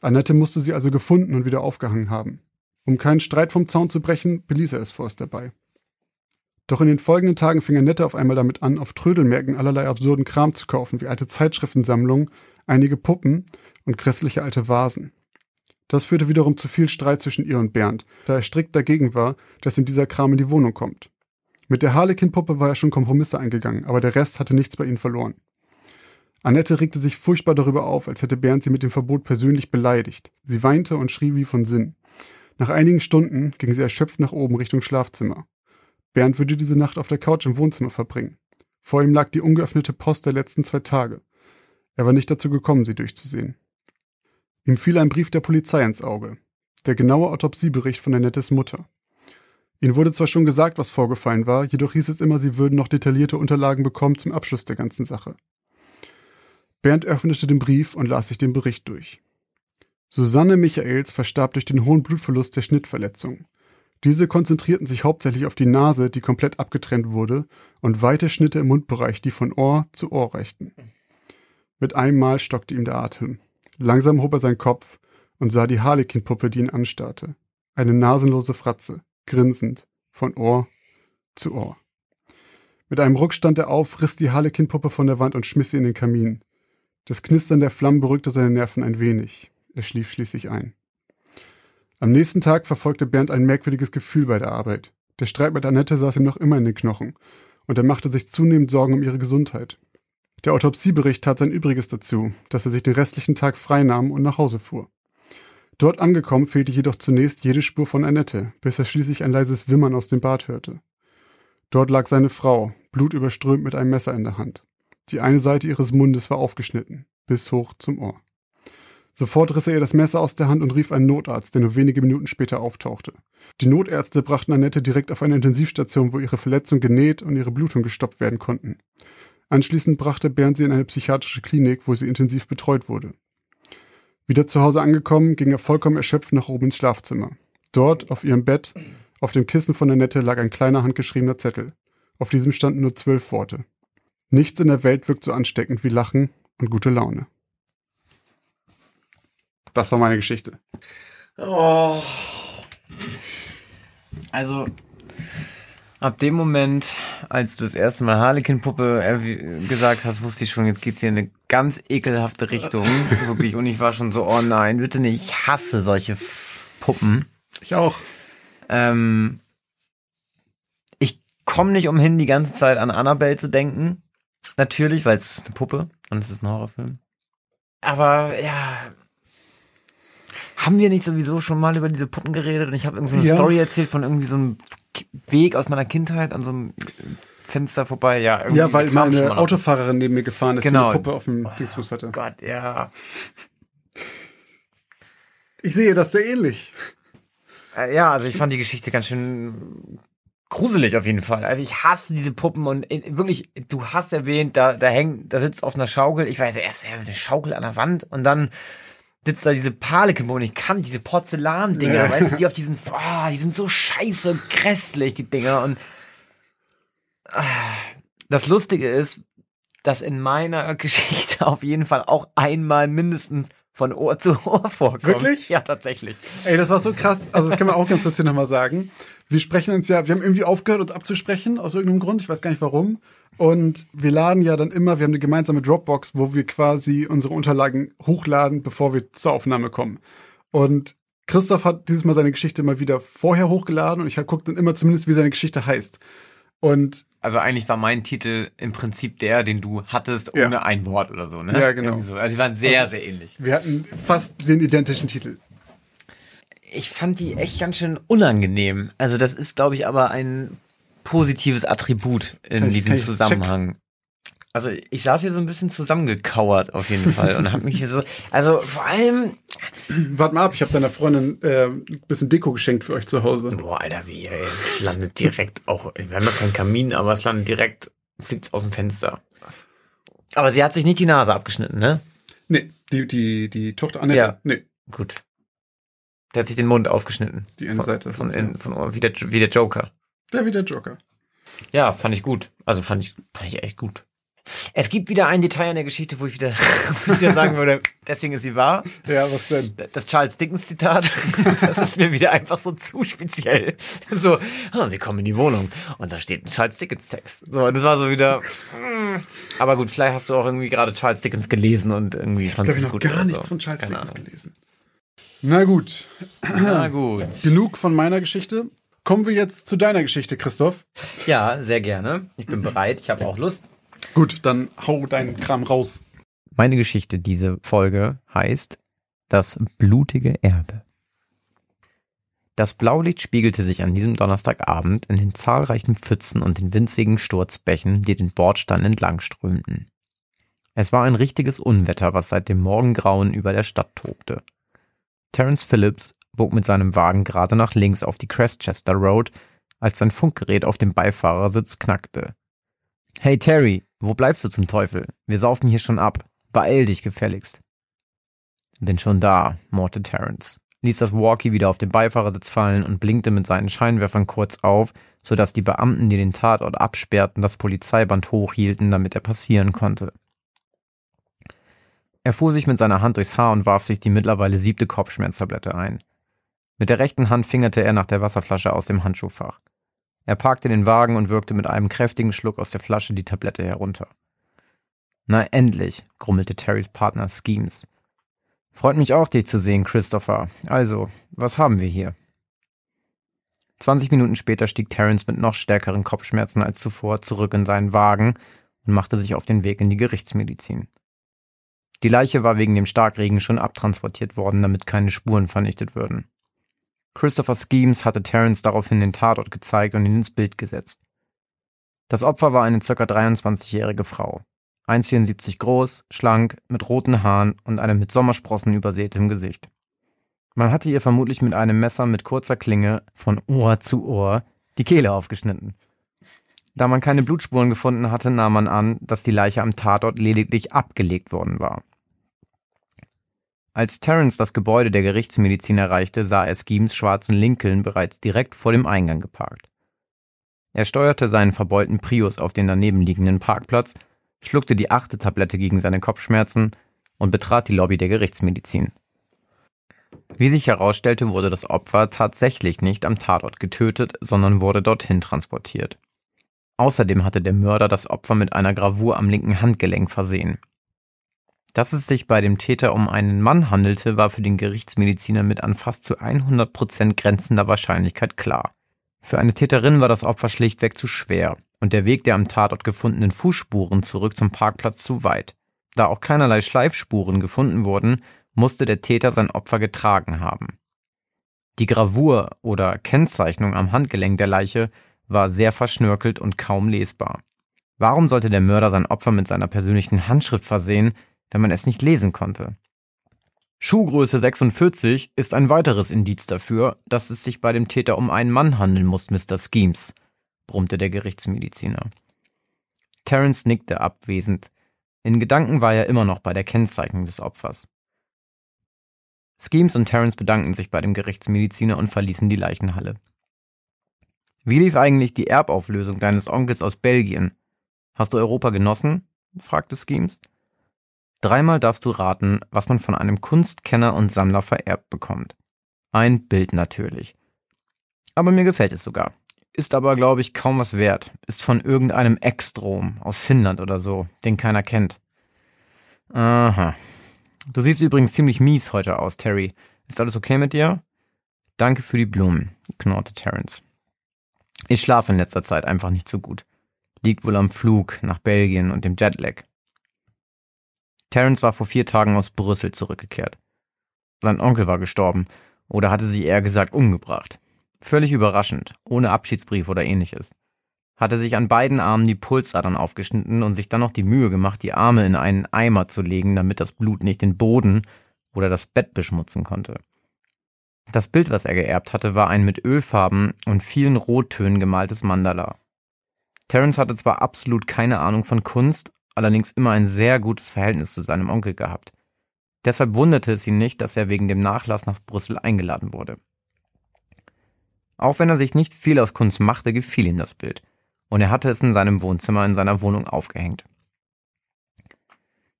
Annette musste sie also gefunden und wieder aufgehangen haben. Um keinen Streit vom Zaun zu brechen, beließ er es vorerst dabei. Doch in den folgenden Tagen fing Annette auf einmal damit an, auf Trödelmärkten allerlei absurden Kram zu kaufen, wie alte Zeitschriftensammlungen einige Puppen und grässliche alte Vasen. Das führte wiederum zu viel Streit zwischen ihr und Bernd, da er strikt dagegen war, dass ihm dieser Kram in die Wohnung kommt. Mit der Harlekin-Puppe war er schon Kompromisse eingegangen, aber der Rest hatte nichts bei ihnen verloren. Annette regte sich furchtbar darüber auf, als hätte Bernd sie mit dem Verbot persönlich beleidigt. Sie weinte und schrie wie von Sinn. Nach einigen Stunden ging sie erschöpft nach oben Richtung Schlafzimmer. Bernd würde diese Nacht auf der Couch im Wohnzimmer verbringen. Vor ihm lag die ungeöffnete Post der letzten zwei Tage. Er war nicht dazu gekommen, sie durchzusehen. Ihm fiel ein Brief der Polizei ins Auge. Der genaue Autopsiebericht von Annettes Mutter. Ihnen wurde zwar schon gesagt, was vorgefallen war, jedoch hieß es immer, sie würden noch detaillierte Unterlagen bekommen zum Abschluss der ganzen Sache. Bernd öffnete den Brief und las sich den Bericht durch. Susanne Michaels verstarb durch den hohen Blutverlust der Schnittverletzung. Diese konzentrierten sich hauptsächlich auf die Nase, die komplett abgetrennt wurde, und weite Schnitte im Mundbereich, die von Ohr zu Ohr reichten. Mit einem Mal stockte ihm der Atem. Langsam hob er seinen Kopf und sah die Harlekin-Puppe, die ihn anstarrte. Eine nasenlose Fratze, grinsend, von Ohr zu Ohr. Mit einem Ruck stand er auf, riss die Harlekin-Puppe von der Wand und schmiss sie in den Kamin. Das Knistern der Flammen beruhigte seine Nerven ein wenig. Er schlief schließlich ein. Am nächsten Tag verfolgte Bernd ein merkwürdiges Gefühl bei der Arbeit. Der Streit mit Annette saß ihm noch immer in den Knochen, und er machte sich zunehmend Sorgen um ihre Gesundheit. Der Autopsiebericht tat sein Übriges dazu, dass er sich den restlichen Tag freinahm und nach Hause fuhr. Dort angekommen fehlte jedoch zunächst jede Spur von Annette, bis er schließlich ein leises Wimmern aus dem Bad hörte. Dort lag seine Frau, blutüberströmt mit einem Messer in der Hand. Die eine Seite ihres Mundes war aufgeschnitten, bis hoch zum Ohr. Sofort riss er ihr das Messer aus der Hand und rief einen Notarzt, der nur wenige Minuten später auftauchte. Die Notärzte brachten Annette direkt auf eine Intensivstation, wo ihre Verletzung genäht und ihre Blutung gestoppt werden konnten. Anschließend brachte Bernd sie in eine psychiatrische Klinik, wo sie intensiv betreut wurde. Wieder zu Hause angekommen, ging er vollkommen erschöpft nach oben ins Schlafzimmer. Dort, auf ihrem Bett, auf dem Kissen von Annette lag ein kleiner handgeschriebener Zettel. Auf diesem standen nur zwölf Worte. Nichts in der Welt wirkt so ansteckend wie Lachen und gute Laune. Das war meine Geschichte. Oh. Also, ab dem Moment, als du das erste Mal Harlequin-Puppe gesagt hast, wusste ich schon, jetzt geht's hier in eine ganz ekelhafte Richtung. [laughs] Wirklich. Und ich war schon so, oh nein, bitte nicht. Ich hasse solche Puppen. Ich auch. Ähm, ich komme nicht umhin, die ganze Zeit an Annabelle zu denken. Natürlich, weil es ist eine Puppe und es ist ein Horrorfilm. Aber ja, haben wir nicht sowieso schon mal über diese Puppen geredet? Und ich habe irgendwie so eine ja. Story erzählt von irgendwie so einem Weg aus meiner Kindheit an so einem Fenster vorbei. Ja, ja weil meine Autofahrerin neben mir gefahren ist, genau. die eine Puppe auf dem oh, Dingsbus hatte. Gott, ja. Ich sehe das sehr ähnlich. Äh, ja, also ich fand die Geschichte ganz schön gruselig auf jeden Fall. Also ich hasse diese Puppen und wirklich, du hast erwähnt, da, da hängt, da sitzt auf einer Schaukel, ich weiß erst, ja, eine Schaukel an der Wand und dann sitzt da diese Paleke und ich kann diese Porzellan-Dinger, weißt du, die auf diesen, oh, die sind so scheiße und grässlich, die Dinger und ah, das Lustige ist, dass in meiner [laughs] Geschichte auf jeden Fall auch einmal mindestens von Ohr zu Ohr vorkommt. Wirklich? Ja, tatsächlich. Ey, das war so krass. Also, das kann man auch ganz kurz hier nochmal sagen. Wir sprechen uns ja, wir haben irgendwie aufgehört, uns abzusprechen, aus irgendeinem Grund. Ich weiß gar nicht warum. Und wir laden ja dann immer, wir haben eine gemeinsame Dropbox, wo wir quasi unsere Unterlagen hochladen, bevor wir zur Aufnahme kommen. Und Christoph hat dieses Mal seine Geschichte mal wieder vorher hochgeladen und ich gucke dann immer zumindest, wie seine Geschichte heißt. Und also eigentlich war mein Titel im Prinzip der, den du hattest, ohne ja. ein Wort oder so, ne? Ja, genau. So. Also die waren sehr, also, sehr ähnlich. Wir hatten fast den identischen Titel. Ich fand die echt ganz schön unangenehm. Also das ist, glaube ich, aber ein positives Attribut in ich, diesem Zusammenhang. Check. Also ich saß hier so ein bisschen zusammengekauert auf jeden Fall und habe mich hier so, also vor allem. [clears throat] Warte mal ab, ich habe deiner Freundin äh, ein bisschen Deko geschenkt für euch zu Hause. Boah, Alter, wie, ey, es landet direkt auch, wir haben ja keinen Kamin, aber es landet direkt, fliegt aus dem Fenster. Aber sie hat sich nicht die Nase abgeschnitten, ne? Nee, die, die, die Tochter Annette, ja. nee. Gut. Der hat sich den Mund aufgeschnitten. Die Innenseite. Von, von, von, von wie, der, wie der Joker. Der wie der Joker. Ja, fand ich gut. Also fand ich, fand ich echt gut. Es gibt wieder ein Detail in der Geschichte, wo ich wieder, [laughs] wieder sagen würde, deswegen ist sie wahr. Ja, was denn? Das Charles Dickens Zitat, [laughs] das ist mir wieder einfach so zu speziell. So, oh, sie kommen in die Wohnung und da steht ein Charles Dickens Text. So, und das war so wieder, mm. aber gut, vielleicht hast du auch irgendwie gerade Charles Dickens gelesen und irgendwie fandest du es gut. Ich habe gar nichts so. von Charles Keine Dickens Ahnung. gelesen. Na gut. Na gut. Genug von meiner Geschichte. Kommen wir jetzt zu deiner Geschichte, Christoph. Ja, sehr gerne. Ich bin bereit. Ich habe auch Lust. Gut, dann hau deinen Kram raus. Meine Geschichte, diese Folge, heißt Das blutige Erbe. Das Blaulicht spiegelte sich an diesem Donnerstagabend in den zahlreichen Pfützen und den winzigen Sturzbächen, die den Bordstein entlang strömten. Es war ein richtiges Unwetter, was seit dem Morgengrauen über der Stadt tobte. Terence Phillips bog mit seinem Wagen gerade nach links auf die Crestchester Road, als sein Funkgerät auf dem Beifahrersitz knackte. Hey Terry, wo bleibst du zum Teufel? Wir saufen hier schon ab. Beeil dich gefälligst. Bin schon da, murrte Terence. ließ das Walkie wieder auf den Beifahrersitz fallen und blinkte mit seinen Scheinwerfern kurz auf, sodass die Beamten, die den Tatort absperrten, das Polizeiband hochhielten, damit er passieren konnte. Er fuhr sich mit seiner Hand durchs Haar und warf sich die mittlerweile siebte Kopfschmerztablette ein. Mit der rechten Hand fingerte er nach der Wasserflasche aus dem Handschuhfach. Er parkte den Wagen und wirkte mit einem kräftigen Schluck aus der Flasche die Tablette herunter. Na endlich, grummelte Terrys Partner Schemes. Freut mich auch, dich zu sehen, Christopher. Also, was haben wir hier? 20 Minuten später stieg Terence mit noch stärkeren Kopfschmerzen als zuvor zurück in seinen Wagen und machte sich auf den Weg in die Gerichtsmedizin. Die Leiche war wegen dem Starkregen schon abtransportiert worden, damit keine Spuren vernichtet würden. Christopher Schemes hatte Terence daraufhin den Tatort gezeigt und ihn ins Bild gesetzt. Das Opfer war eine ca. 23-jährige Frau. 1,74 groß, schlank, mit roten Haaren und einem mit Sommersprossen übersätem Gesicht. Man hatte ihr vermutlich mit einem Messer mit kurzer Klinge von Ohr zu Ohr die Kehle aufgeschnitten. Da man keine Blutspuren gefunden hatte, nahm man an, dass die Leiche am Tatort lediglich abgelegt worden war. Als Terence das Gebäude der Gerichtsmedizin erreichte, sah er Schemes schwarzen Lincoln bereits direkt vor dem Eingang geparkt. Er steuerte seinen verbeulten Prius auf den daneben liegenden Parkplatz schluckte die achte Tablette gegen seine Kopfschmerzen und betrat die Lobby der Gerichtsmedizin. Wie sich herausstellte, wurde das Opfer tatsächlich nicht am Tatort getötet, sondern wurde dorthin transportiert. Außerdem hatte der Mörder das Opfer mit einer Gravur am linken Handgelenk versehen. Dass es sich bei dem Täter um einen Mann handelte, war für den Gerichtsmediziner mit an fast zu 100 Prozent grenzender Wahrscheinlichkeit klar. Für eine Täterin war das Opfer schlichtweg zu schwer und der Weg der am Tatort gefundenen Fußspuren zurück zum Parkplatz zu weit. Da auch keinerlei Schleifspuren gefunden wurden, musste der Täter sein Opfer getragen haben. Die Gravur oder Kennzeichnung am Handgelenk der Leiche war sehr verschnörkelt und kaum lesbar. Warum sollte der Mörder sein Opfer mit seiner persönlichen Handschrift versehen, wenn man es nicht lesen konnte? Schuhgröße 46 ist ein weiteres Indiz dafür, dass es sich bei dem Täter um einen Mann handeln muss, Mr. Schemes brummte der Gerichtsmediziner. Terence nickte abwesend. In Gedanken war er immer noch bei der Kennzeichnung des Opfers. Schemes und Terence bedankten sich bei dem Gerichtsmediziner und verließen die Leichenhalle. Wie lief eigentlich die Erbauflösung deines Onkels aus Belgien? Hast du Europa genossen? fragte Schemes. Dreimal darfst du raten, was man von einem Kunstkenner und Sammler vererbt bekommt. Ein Bild natürlich. Aber mir gefällt es sogar ist aber, glaube ich, kaum was wert. Ist von irgendeinem Ekstrom aus Finnland oder so, den keiner kennt. Aha. Du siehst übrigens ziemlich mies heute aus, Terry. Ist alles okay mit dir? Danke für die Blumen, knurrte Terence. Ich schlafe in letzter Zeit einfach nicht so gut. Liegt wohl am Flug nach Belgien und dem Jetlag. Terence war vor vier Tagen aus Brüssel zurückgekehrt. Sein Onkel war gestorben, oder hatte sich eher gesagt umgebracht. Völlig überraschend, ohne Abschiedsbrief oder ähnliches. Hatte sich an beiden Armen die Pulsadern aufgeschnitten und sich dann noch die Mühe gemacht, die Arme in einen Eimer zu legen, damit das Blut nicht den Boden oder das Bett beschmutzen konnte. Das Bild, was er geerbt hatte, war ein mit Ölfarben und vielen Rottönen gemaltes Mandala. Terence hatte zwar absolut keine Ahnung von Kunst, allerdings immer ein sehr gutes Verhältnis zu seinem Onkel gehabt. Deshalb wunderte es ihn nicht, dass er wegen dem Nachlass nach Brüssel eingeladen wurde. Auch wenn er sich nicht viel aus Kunst machte, gefiel ihm das Bild, und er hatte es in seinem Wohnzimmer in seiner Wohnung aufgehängt.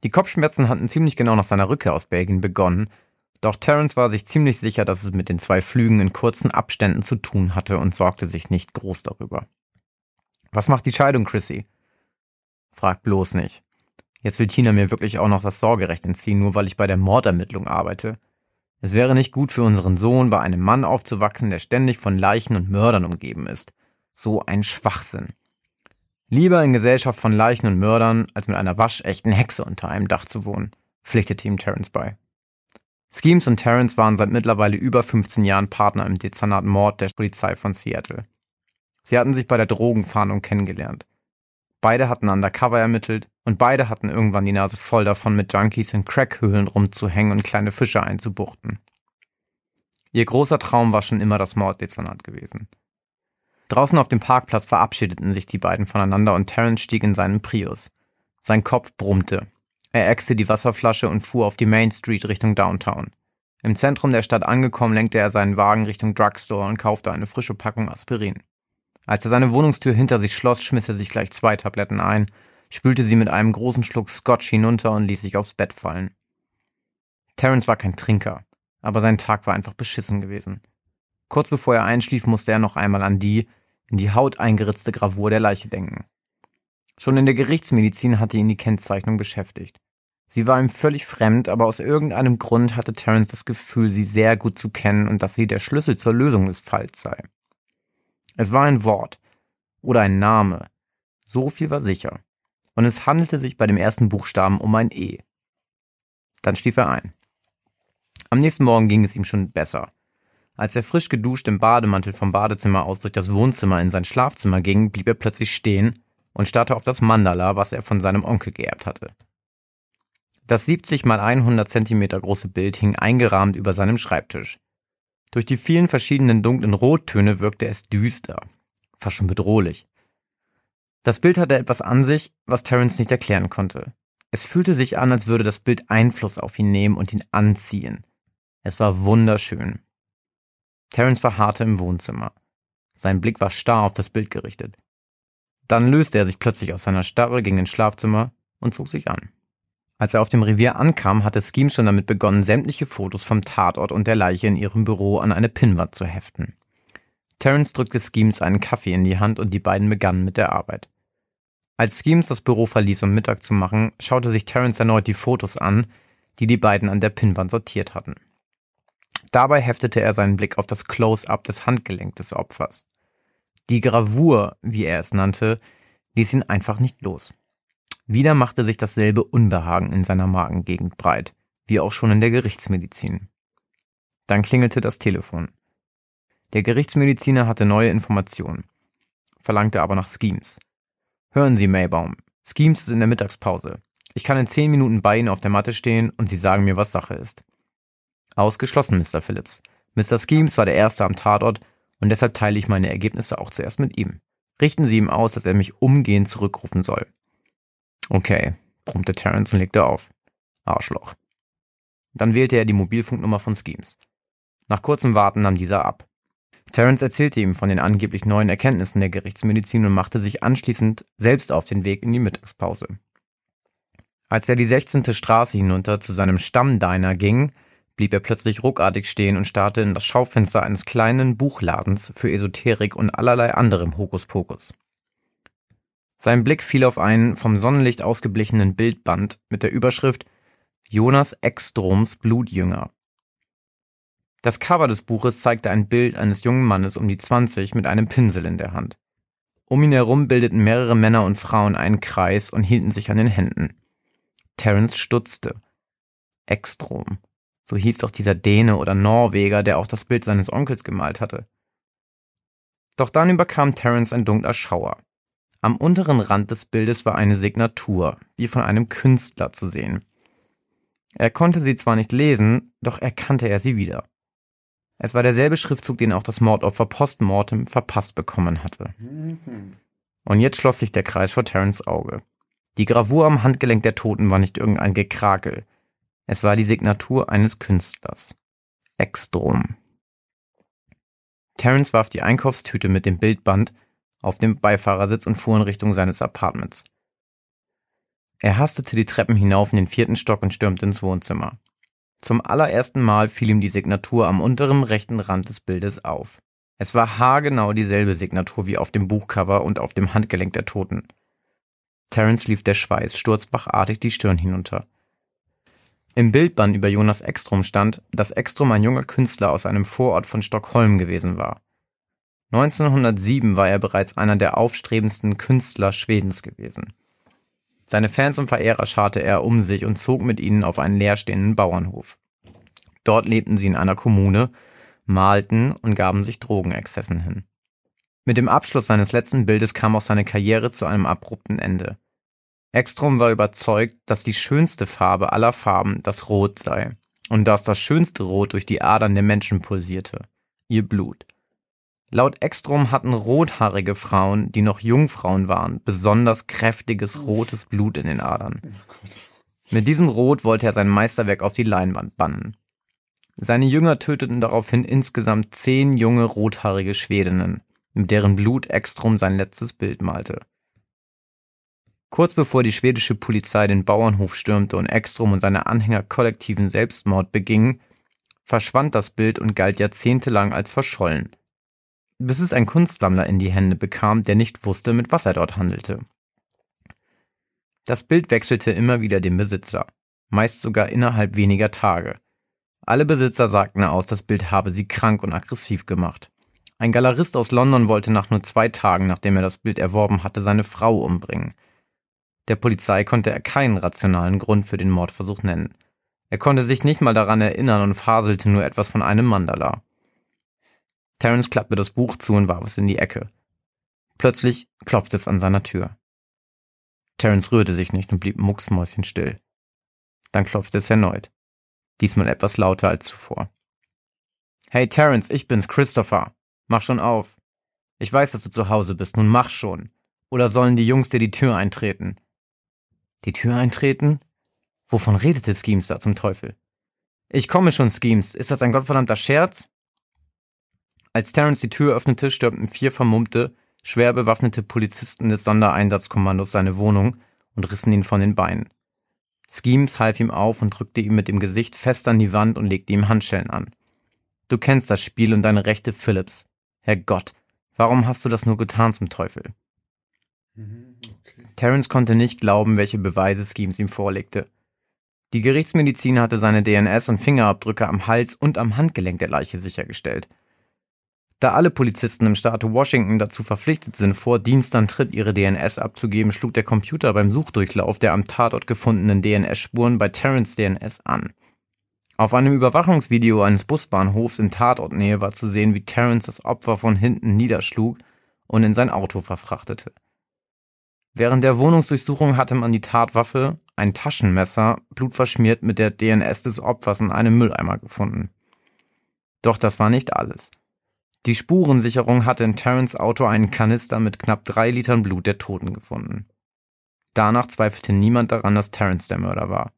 Die Kopfschmerzen hatten ziemlich genau nach seiner Rückkehr aus Belgien begonnen, doch Terence war sich ziemlich sicher, dass es mit den zwei Flügen in kurzen Abständen zu tun hatte und sorgte sich nicht groß darüber. Was macht die Scheidung, Chrissy? Frag bloß nicht. Jetzt will Tina mir wirklich auch noch das Sorgerecht entziehen, nur weil ich bei der Mordermittlung arbeite. Es wäre nicht gut für unseren Sohn, bei einem Mann aufzuwachsen, der ständig von Leichen und Mördern umgeben ist. So ein Schwachsinn. Lieber in Gesellschaft von Leichen und Mördern, als mit einer waschechten Hexe unter einem Dach zu wohnen, pflichtete ihm Terence bei. Schemes und Terence waren seit mittlerweile über 15 Jahren Partner im Dezernat Mord der Polizei von Seattle. Sie hatten sich bei der Drogenfahndung kennengelernt. Beide hatten undercover ermittelt und beide hatten irgendwann die Nase voll davon, mit Junkies in Crackhöhlen rumzuhängen und kleine Fische einzubuchten. Ihr großer Traum war schon immer das Morddezernat gewesen. Draußen auf dem Parkplatz verabschiedeten sich die beiden voneinander und Terence stieg in seinen Prius. Sein Kopf brummte. Er äxte die Wasserflasche und fuhr auf die Main Street Richtung Downtown. Im Zentrum der Stadt angekommen, lenkte er seinen Wagen Richtung Drugstore und kaufte eine frische Packung Aspirin. Als er seine Wohnungstür hinter sich schloss, schmiss er sich gleich zwei Tabletten ein, spülte sie mit einem großen Schluck Scotch hinunter und ließ sich aufs Bett fallen. Terence war kein Trinker, aber sein Tag war einfach beschissen gewesen. Kurz bevor er einschlief, musste er noch einmal an die, in die Haut eingeritzte Gravur der Leiche denken. Schon in der Gerichtsmedizin hatte ihn die Kennzeichnung beschäftigt. Sie war ihm völlig fremd, aber aus irgendeinem Grund hatte Terence das Gefühl, sie sehr gut zu kennen und dass sie der Schlüssel zur Lösung des Falls sei. Es war ein Wort oder ein Name. So viel war sicher. Und es handelte sich bei dem ersten Buchstaben um ein E. Dann schlief er ein. Am nächsten Morgen ging es ihm schon besser. Als er frisch geduscht im Bademantel vom Badezimmer aus durch das Wohnzimmer in sein Schlafzimmer ging, blieb er plötzlich stehen und starrte auf das Mandala, was er von seinem Onkel geerbt hatte. Das 70 mal 100 Zentimeter große Bild hing eingerahmt über seinem Schreibtisch. Durch die vielen verschiedenen dunklen Rottöne wirkte es düster, fast schon bedrohlich. Das Bild hatte etwas an sich, was Terence nicht erklären konnte. Es fühlte sich an, als würde das Bild Einfluss auf ihn nehmen und ihn anziehen. Es war wunderschön. Terence verharrte im Wohnzimmer. Sein Blick war starr auf das Bild gerichtet. Dann löste er sich plötzlich aus seiner Starre, ging ins Schlafzimmer und zog sich an. Als er auf dem Revier ankam, hatte Scheme schon damit begonnen, sämtliche Fotos vom Tatort und der Leiche in ihrem Büro an eine Pinnwand zu heften. Terence drückte Schemes einen Kaffee in die Hand und die beiden begannen mit der Arbeit. Als Schemes das Büro verließ, um Mittag zu machen, schaute sich Terence erneut die Fotos an, die die beiden an der Pinnwand sortiert hatten. Dabei heftete er seinen Blick auf das Close-up des Handgelenks des Opfers. Die Gravur, wie er es nannte, ließ ihn einfach nicht los. Wieder machte sich dasselbe Unbehagen in seiner Magengegend breit, wie auch schon in der Gerichtsmedizin. Dann klingelte das Telefon. Der Gerichtsmediziner hatte neue Informationen, verlangte aber nach Schemes. Hören Sie, Maybaum, Schemes ist in der Mittagspause. Ich kann in zehn Minuten bei Ihnen auf der Matte stehen und Sie sagen mir, was Sache ist. Ausgeschlossen, Mr. Phillips. Mr. Schemes war der Erste am Tatort und deshalb teile ich meine Ergebnisse auch zuerst mit ihm. Richten Sie ihm aus, dass er mich umgehend zurückrufen soll. Okay, brummte Terence und legte auf. Arschloch. Dann wählte er die Mobilfunknummer von Schemes. Nach kurzem Warten nahm dieser ab. Terence erzählte ihm von den angeblich neuen Erkenntnissen der Gerichtsmedizin und machte sich anschließend selbst auf den Weg in die Mittagspause. Als er die 16. Straße hinunter zu seinem Stammdiner ging, blieb er plötzlich ruckartig stehen und starrte in das Schaufenster eines kleinen Buchladens für Esoterik und allerlei anderem Hokuspokus. Sein Blick fiel auf einen vom Sonnenlicht ausgeblichenen Bildband mit der Überschrift Jonas Ekstroms Blutjünger. Das Cover des Buches zeigte ein Bild eines jungen Mannes um die 20 mit einem Pinsel in der Hand. Um ihn herum bildeten mehrere Männer und Frauen einen Kreis und hielten sich an den Händen. Terence stutzte. Ekstrom. So hieß doch dieser Däne oder Norweger, der auch das Bild seines Onkels gemalt hatte. Doch dann überkam Terence ein dunkler Schauer. Am unteren Rand des Bildes war eine Signatur, wie von einem Künstler zu sehen. Er konnte sie zwar nicht lesen, doch erkannte er sie wieder. Es war derselbe Schriftzug, den auch das Mordopfer postmortem verpasst bekommen hatte. Und jetzt schloss sich der Kreis vor Terence Auge. Die Gravur am Handgelenk der Toten war nicht irgendein Gekrakel. Es war die Signatur eines Künstlers. Ekstrom. Terence warf die Einkaufstüte mit dem Bildband auf dem Beifahrersitz und fuhr in Richtung seines Apartments. Er hastete die Treppen hinauf in den vierten Stock und stürmte ins Wohnzimmer. Zum allerersten Mal fiel ihm die Signatur am unteren rechten Rand des Bildes auf. Es war haargenau dieselbe Signatur wie auf dem Buchcover und auf dem Handgelenk der Toten. Terence lief der Schweiß sturzbachartig die Stirn hinunter. Im Bildband über Jonas Ekstrom stand, dass Ekstrom ein junger Künstler aus einem Vorort von Stockholm gewesen war. 1907 war er bereits einer der aufstrebendsten Künstler Schwedens gewesen. Seine Fans und Verehrer scharte er um sich und zog mit ihnen auf einen leerstehenden Bauernhof. Dort lebten sie in einer Kommune, malten und gaben sich Drogenexzessen hin. Mit dem Abschluss seines letzten Bildes kam auch seine Karriere zu einem abrupten Ende. Ekstrom war überzeugt, dass die schönste Farbe aller Farben das Rot sei und dass das schönste Rot durch die Adern der Menschen pulsierte, ihr Blut. Laut Ekstrom hatten rothaarige Frauen, die noch Jungfrauen waren, besonders kräftiges rotes Blut in den Adern. Oh Mit diesem Rot wollte er sein Meisterwerk auf die Leinwand bannen. Seine Jünger töteten daraufhin insgesamt zehn junge rothaarige Schwedinnen, mit deren Blut Ekstrom sein letztes Bild malte. Kurz bevor die schwedische Polizei den Bauernhof stürmte und Ekstrom und seine Anhänger kollektiven Selbstmord begingen, verschwand das Bild und galt jahrzehntelang als verschollen, bis es ein Kunstsammler in die Hände bekam, der nicht wusste, mit was er dort handelte. Das Bild wechselte immer wieder den Besitzer, meist sogar innerhalb weniger Tage. Alle Besitzer sagten aus, das Bild habe sie krank und aggressiv gemacht. Ein Galerist aus London wollte nach nur zwei Tagen, nachdem er das Bild erworben hatte, seine Frau umbringen. Der Polizei konnte er keinen rationalen Grund für den Mordversuch nennen. Er konnte sich nicht mal daran erinnern und faselte nur etwas von einem Mandala. Terence klappte das Buch zu und warf es in die Ecke. Plötzlich klopfte es an seiner Tür. Terence rührte sich nicht und blieb mucksmäuschenstill. Dann klopfte es erneut. Diesmal etwas lauter als zuvor. Hey Terence, ich bin's, Christopher. Mach schon auf. Ich weiß, dass du zu Hause bist, nun mach schon. Oder sollen die Jungs dir die Tür eintreten? Die Tür eintreten? Wovon redete Schemes da zum Teufel? Ich komme schon, Schemes. Ist das ein gottverdammter Scherz? Als Terence die Tür öffnete, stürmten vier vermummte, schwer bewaffnete Polizisten des Sondereinsatzkommandos seine Wohnung und rissen ihn von den Beinen. Schemes half ihm auf und drückte ihm mit dem Gesicht fest an die Wand und legte ihm Handschellen an. Du kennst das Spiel und deine Rechte, Phillips. Herrgott, warum hast du das nur getan zum Teufel? Mhm, okay. Terence konnte nicht glauben, welche Beweise Schemes ihm vorlegte. Die Gerichtsmedizin hatte seine DNS und Fingerabdrücke am Hals und am Handgelenk der Leiche sichergestellt. Da alle Polizisten im Staat Washington dazu verpflichtet sind, vor Dienstantritt ihre DNS abzugeben, schlug der Computer beim Suchdurchlauf der am Tatort gefundenen DNS-Spuren bei Terrence DNS an. Auf einem Überwachungsvideo eines Busbahnhofs in Tatortnähe war zu sehen, wie Terrence das Opfer von hinten niederschlug und in sein Auto verfrachtete. Während der Wohnungsdurchsuchung hatte man die Tatwaffe, ein Taschenmesser, blutverschmiert mit der DNS des Opfers in einem Mülleimer gefunden. Doch das war nicht alles. Die Spurensicherung hatte in Terrence Auto einen Kanister mit knapp drei Litern Blut der Toten gefunden. Danach zweifelte niemand daran, dass Terrence der Mörder war.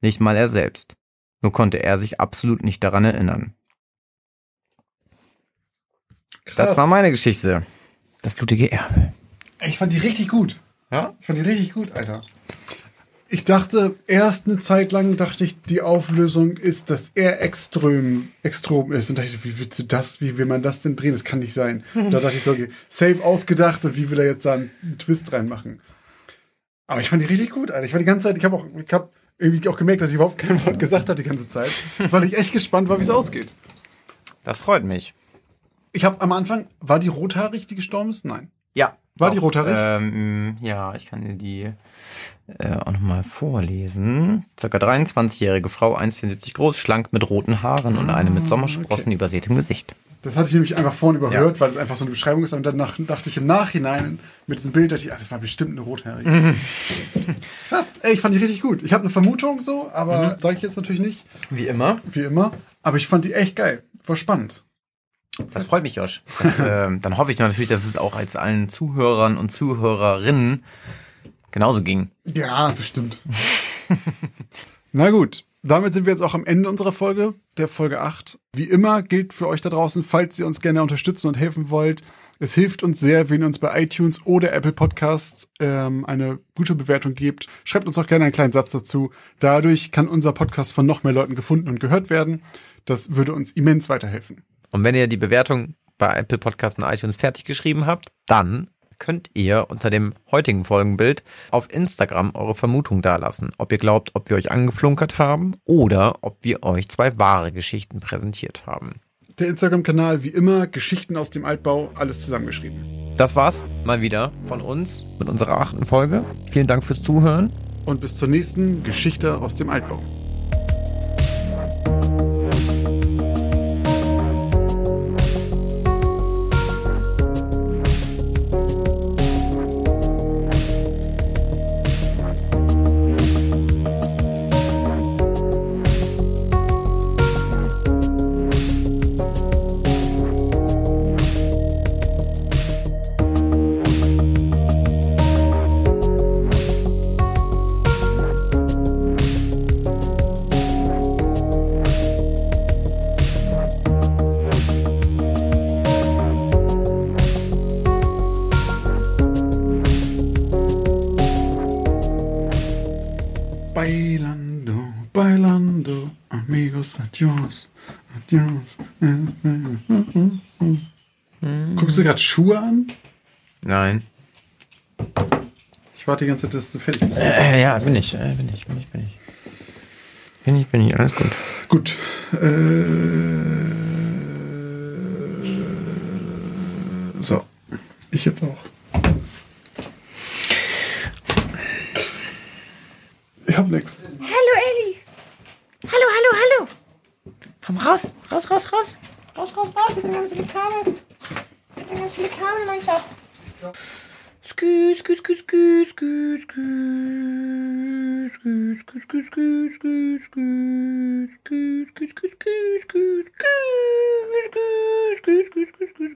Nicht mal er selbst. Nur konnte er sich absolut nicht daran erinnern. Krass. Das war meine Geschichte. Das blutige Erbe. Ich fand die richtig gut. Ja? Ich fand die richtig gut, Alter. Ich dachte erst eine Zeit lang, dachte ich, die Auflösung ist, dass er extrem, extrem ist. Und dachte ich, wie willst du das, wie will man das denn drehen? Das kann nicht sein. [laughs] da dachte ich so, okay, safe ausgedacht und wie will er jetzt da einen Twist reinmachen? Aber ich fand die richtig gut, Alter. Ich war die ganze Zeit, ich habe auch, ich habe irgendwie auch gemerkt, dass ich überhaupt kein Wort gesagt habe die ganze Zeit. [laughs] Weil ich echt gespannt war, wie es ausgeht. Das freut mich. Ich habe am Anfang, war die rothaarig, die gestorben ist? Nein. Ja. War auch, die rothaarig? Ähm, ja, ich kann dir die äh, auch nochmal vorlesen. Circa 23-jährige Frau, 1,74 groß, schlank mit roten Haaren und einem mit Sommersprossen okay. übersätem Gesicht. Das hatte ich nämlich einfach vorhin überhört, ja. weil es einfach so eine Beschreibung ist. Und danach dachte ich im Nachhinein mit diesem Bild, dachte ich, ah, das war bestimmt eine Rothaarige. [laughs] Krass, ey, ich fand die richtig gut. Ich habe eine Vermutung so, aber mhm. sage ich jetzt natürlich nicht. Wie immer. Wie immer. Aber ich fand die echt geil. War spannend. Das freut mich, Josh. Das, äh, [laughs] dann hoffe ich natürlich, dass es auch als allen Zuhörern und Zuhörerinnen genauso ging. Ja, bestimmt. [laughs] Na gut, damit sind wir jetzt auch am Ende unserer Folge, der Folge 8. Wie immer gilt für euch da draußen, falls ihr uns gerne unterstützen und helfen wollt, es hilft uns sehr, wenn ihr uns bei iTunes oder Apple Podcasts ähm, eine gute Bewertung gebt. Schreibt uns auch gerne einen kleinen Satz dazu. Dadurch kann unser Podcast von noch mehr Leuten gefunden und gehört werden. Das würde uns immens weiterhelfen. Und wenn ihr die Bewertung bei Apple Podcasts und iTunes fertig geschrieben habt, dann könnt ihr unter dem heutigen Folgenbild auf Instagram eure Vermutung dalassen, ob ihr glaubt, ob wir euch angeflunkert haben oder ob wir euch zwei wahre Geschichten präsentiert haben. Der Instagram-Kanal wie immer Geschichten aus dem Altbau, alles zusammengeschrieben. Das war's mal wieder von uns mit unserer achten Folge. Vielen Dank fürs Zuhören. Und bis zur nächsten Geschichte aus dem Altbau. Gerade Schuhe an? Nein. Ich warte die ganze Zeit, dass du fertig bist. Äh, ja, bin ich, äh, bin ich, bin ich, bin ich. Bin ich, bin ich, alles gut. Gut. Äh, so. Ich jetzt auch. Ich hab nichts. Hallo Elli. Hallo, hallo, hallo. Komm raus, raus, raus, raus. Raus, raus, raus. Hier sind ganz viele Kabel. Ganz viele Kabel, mein Schatz. Skü, skü, skü, skü, skü, skü. Skü, skü, skü, skü, skü, skü. Skü, skü, skü, skü, skü, skü. Skü, skü, skü, skü, skü, skü.